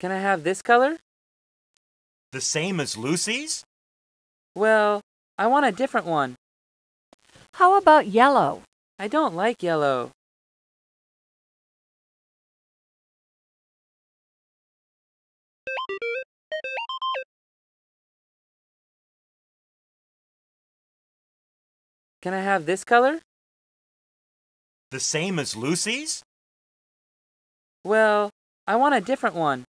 Can I have this color? The same as Lucy's? Well, I want a different one. How about yellow? I don't like yellow. Can I have this color? The same as Lucy's? Well, I want a different one.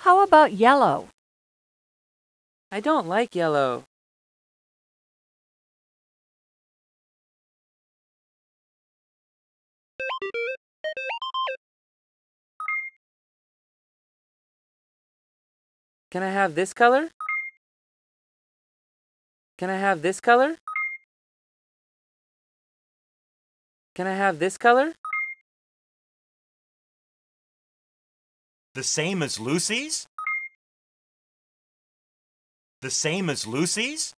How about yellow? I don't like yellow. Can I have this color? Can I have this color? Can I have this color? The same as Lucy's? The same as Lucy's?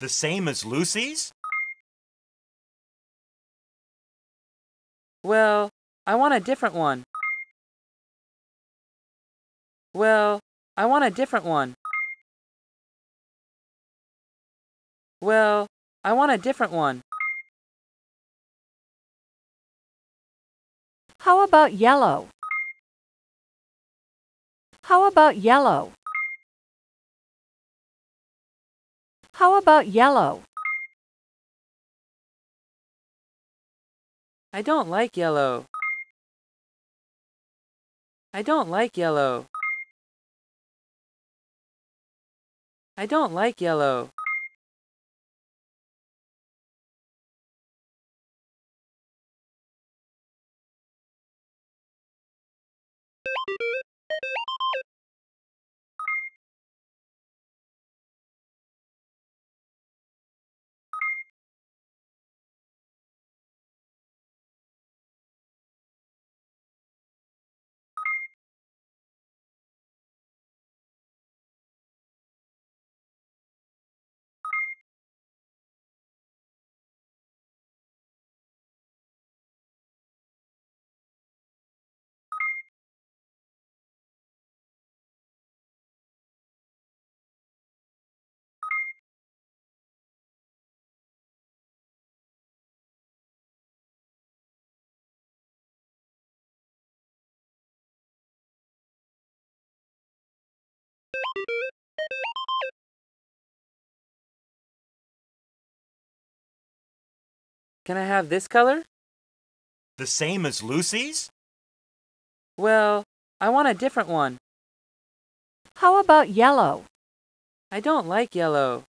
The same as Lucy's? Well, I want a different one. Well, I want a different one. Well, I want a different one. How about yellow? How about yellow? How about yellow? I don't like yellow. I don't like yellow. I don't like yellow. Can I have this color? The same as Lucy's? Well, I want a different one. How about yellow? I don't like yellow.